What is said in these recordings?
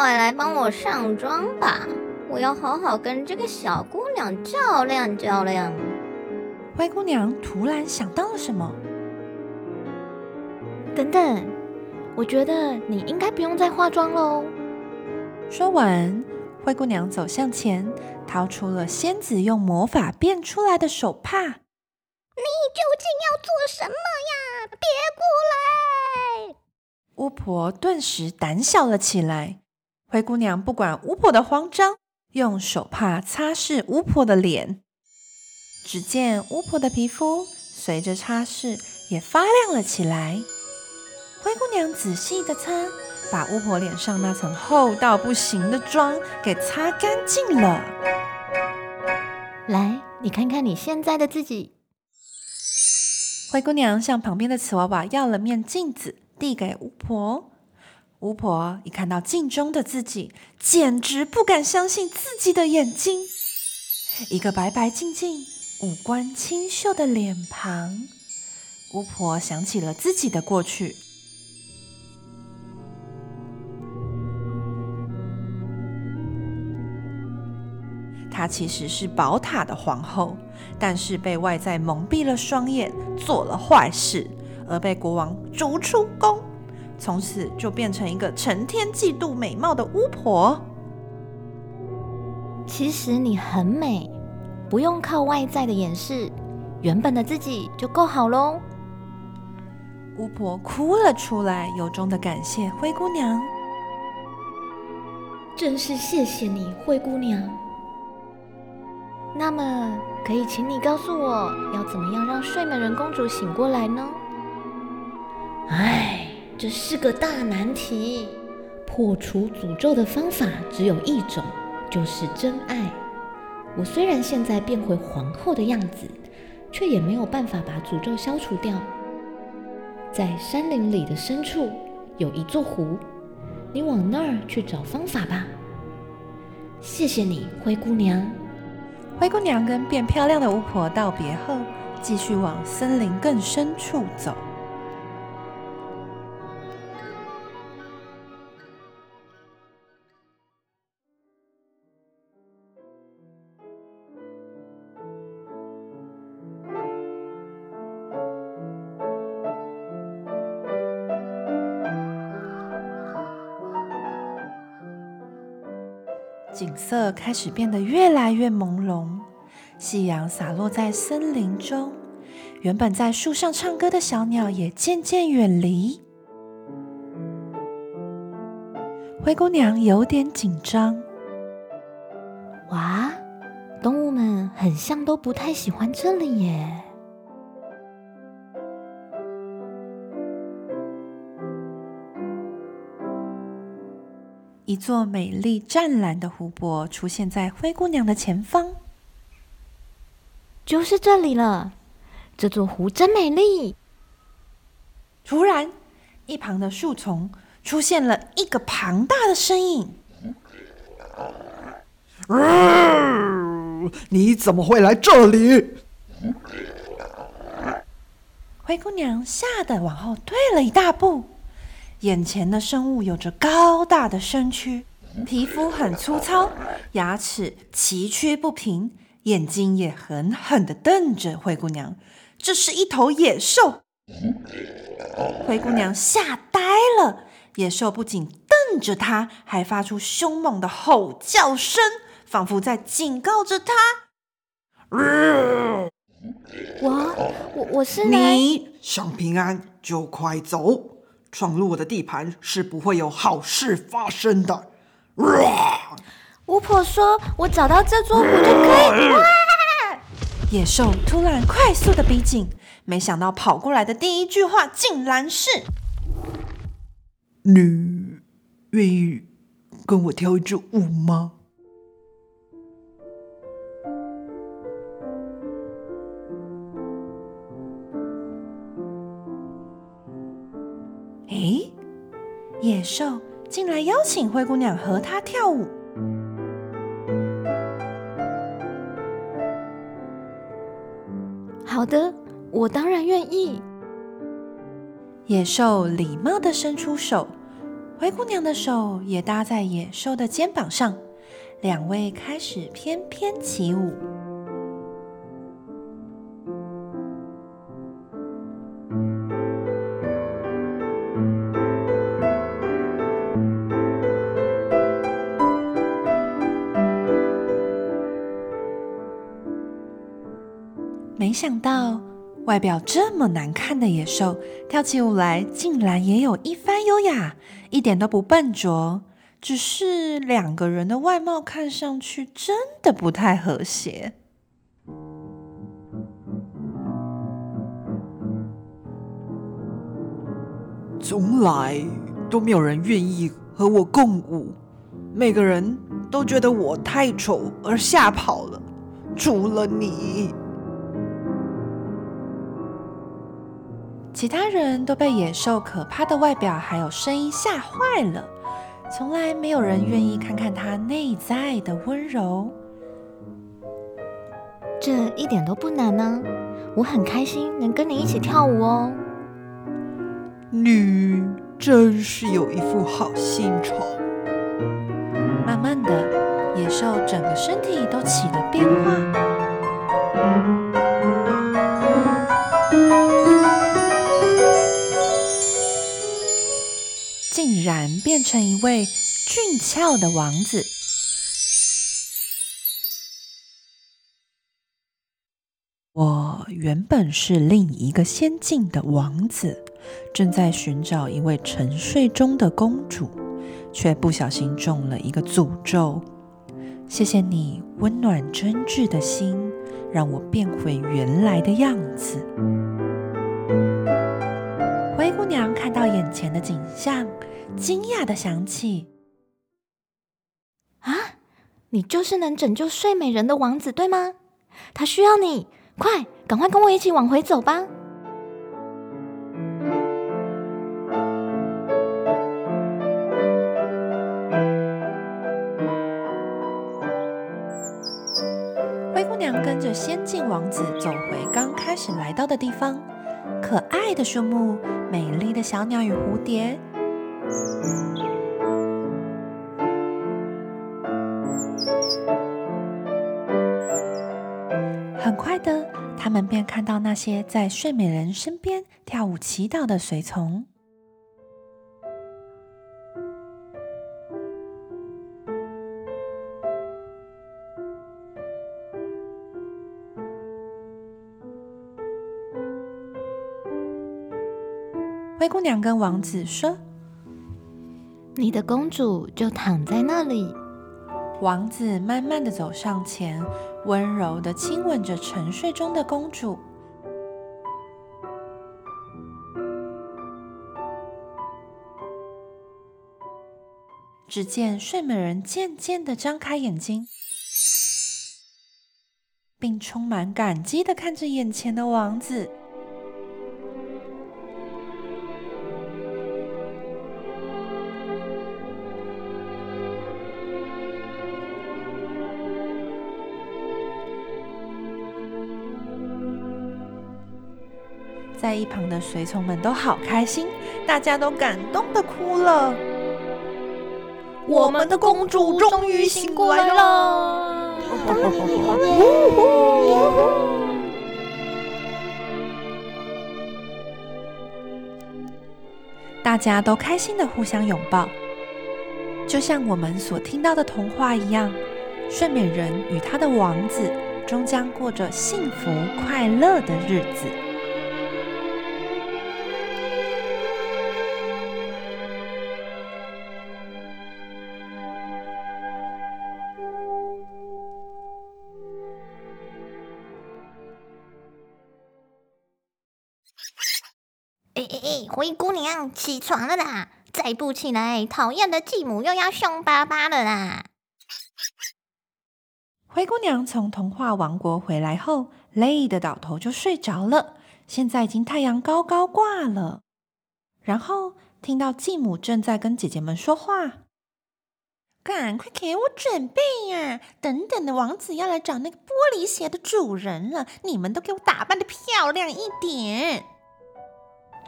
快来帮我上妆吧！我要好好跟这个小姑娘较量较量。灰姑娘突然想到了什么，等等，我觉得你应该不用再化妆喽。说完，灰姑娘走向前，掏出了仙子用魔法变出来的手帕。你究竟要做什么呀？别过来！巫婆顿时胆小了起来。灰姑娘不管巫婆的慌张，用手帕擦拭巫婆的脸。只见巫婆的皮肤随着擦拭也发亮了起来。灰姑娘仔细的擦，把巫婆脸上那层厚到不行的妆给擦干净了。来，你看看你现在的自己。灰姑娘向旁边的瓷娃娃要了面镜子，递给巫婆。巫婆一看到镜中的自己，简直不敢相信自己的眼睛。一个白白净净、五官清秀的脸庞。巫婆想起了自己的过去。她其实是宝塔的皇后，但是被外在蒙蔽了双眼，做了坏事，而被国王逐出宫。从此就变成一个成天嫉妒美貌的巫婆。其实你很美，不用靠外在的掩饰，原本的自己就够好喽。巫婆哭了出来，由衷的感谢灰姑娘。真是谢谢你，灰姑娘。那么，可以请你告诉我要怎么样让睡美人公主醒过来呢？唉。这是个大难题，破除诅咒的方法只有一种，就是真爱。我虽然现在变回皇后的样子，却也没有办法把诅咒消除掉。在山林里的深处有一座湖，你往那儿去找方法吧。谢谢你，灰姑娘。灰姑娘跟变漂亮的巫婆道别后，继续往森林更深处走。景色开始变得越来越朦胧，夕阳洒落在森林中，原本在树上唱歌的小鸟也渐渐远离。灰姑娘有点紧张。哇，动物们很像都不太喜欢这里耶。一座美丽湛蓝的湖泊出现在灰姑娘的前方，就是这里了。这座湖真美丽。突然，一旁的树丛出现了一个庞大的身影。你怎么会来这里？灰姑娘吓得往后退了一大步。眼前的生物有着高大的身躯，皮肤很粗糙，牙齿崎岖不平，眼睛也狠狠的瞪着灰姑娘。这是一头野兽！灰姑娘吓呆了。野兽不仅瞪着她，还发出凶猛的吼叫声，仿佛在警告着她。我我我是你想平安就快走。闯入我的地盘是不会有好事发生的。巫婆说：“我找到这座湖就可以。”野兽突然快速的逼近，没想到跑过来的第一句话竟然是：“你愿意跟我跳一支舞吗？”野兽竟然邀请灰姑娘和他跳舞。好的，我当然愿意。野兽礼貌的伸出手，灰姑娘的手也搭在野兽的肩膀上，两位开始翩翩起舞。没想到，外表这么难看的野兽，跳起舞来竟然也有一番优雅，一点都不笨拙。只是两个人的外貌看上去真的不太和谐。从来都没有人愿意和我共舞，每个人都觉得我太丑而吓跑了，除了你。其他人都被野兽可怕的外表还有声音吓坏了，从来没有人愿意看看它内在的温柔。这一点都不难呢，我很开心能跟你一起跳舞哦。你真是有一副好心肠。慢慢的，野兽整个身体都起了变化。变成一位俊俏的王子。我原本是另一个仙境的王子，正在寻找一位沉睡中的公主，却不小心中了一个诅咒。谢谢你温暖真挚的心，让我变回原来的样子。灰姑娘看到眼前的景象，惊讶的想起：“啊，你就是能拯救睡美人的王子，对吗？他需要你，快，赶快跟我一起往回走吧！”灰姑娘跟着仙境王子走回刚开始来到的地方，可爱的树木。美丽的小鸟与蝴蝶，很快的，他们便看到那些在睡美人身边跳舞祈祷的随从。灰姑娘跟王子说：“你的公主就躺在那里。”王子慢慢的走上前，温柔的亲吻着沉睡中的公主。只见睡美人渐渐的张开眼睛，并充满感激的看着眼前的王子。在一旁的随从们都好开心，大家都感动的哭了。我们的公主终于醒过来了！大家都开心的互相拥抱，就像我们所听到的童话一样，睡美人与她的王子终将过着幸福快乐的日子。哎哎哎，灰姑娘，起床了啦！再不起来，讨厌的继母又要凶巴巴了啦！灰姑娘从童话王国回来后，累得倒头就睡着了。现在已经太阳高高挂了，然后听到继母正在跟姐姐们说话：“赶快给我准备呀！等等的王子要来找那个玻璃鞋的主人了，你们都给我打扮的漂亮一点。”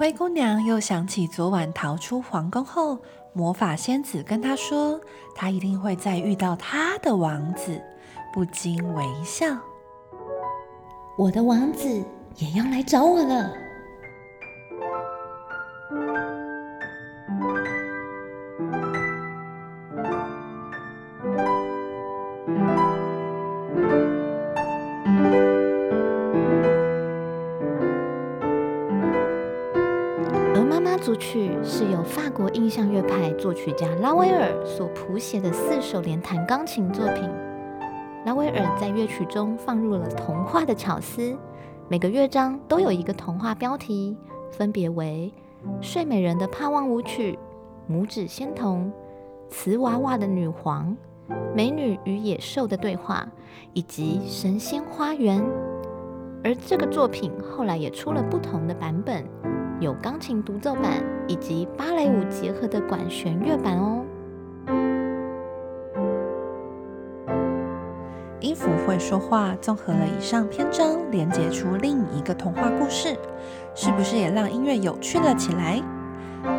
灰姑娘又想起昨晚逃出皇宫后，魔法仙子跟她说，她一定会再遇到她的王子，不禁微笑。我的王子也要来找我了。法国印象乐派作曲家拉威尔所谱写的四首连弹钢琴作品。拉威尔在乐曲中放入了童话的巧思，每个乐章都有一个童话标题，分别为《睡美人的盼望舞曲》《拇指仙童》《瓷娃娃的女皇》《美女与野兽的对话》以及《神仙花园》。而这个作品后来也出了不同的版本。有钢琴独奏版以及芭蕾舞结合的管弦乐版哦。音符会说话，综合了以上篇章，连接出另一个童话故事，是不是也让音乐有趣了起来？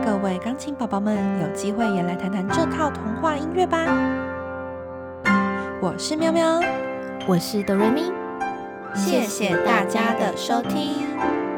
各位钢琴宝宝们，有机会也来谈谈这套童话音乐吧。我是喵喵，我是哆瑞咪，谢谢大家的收听。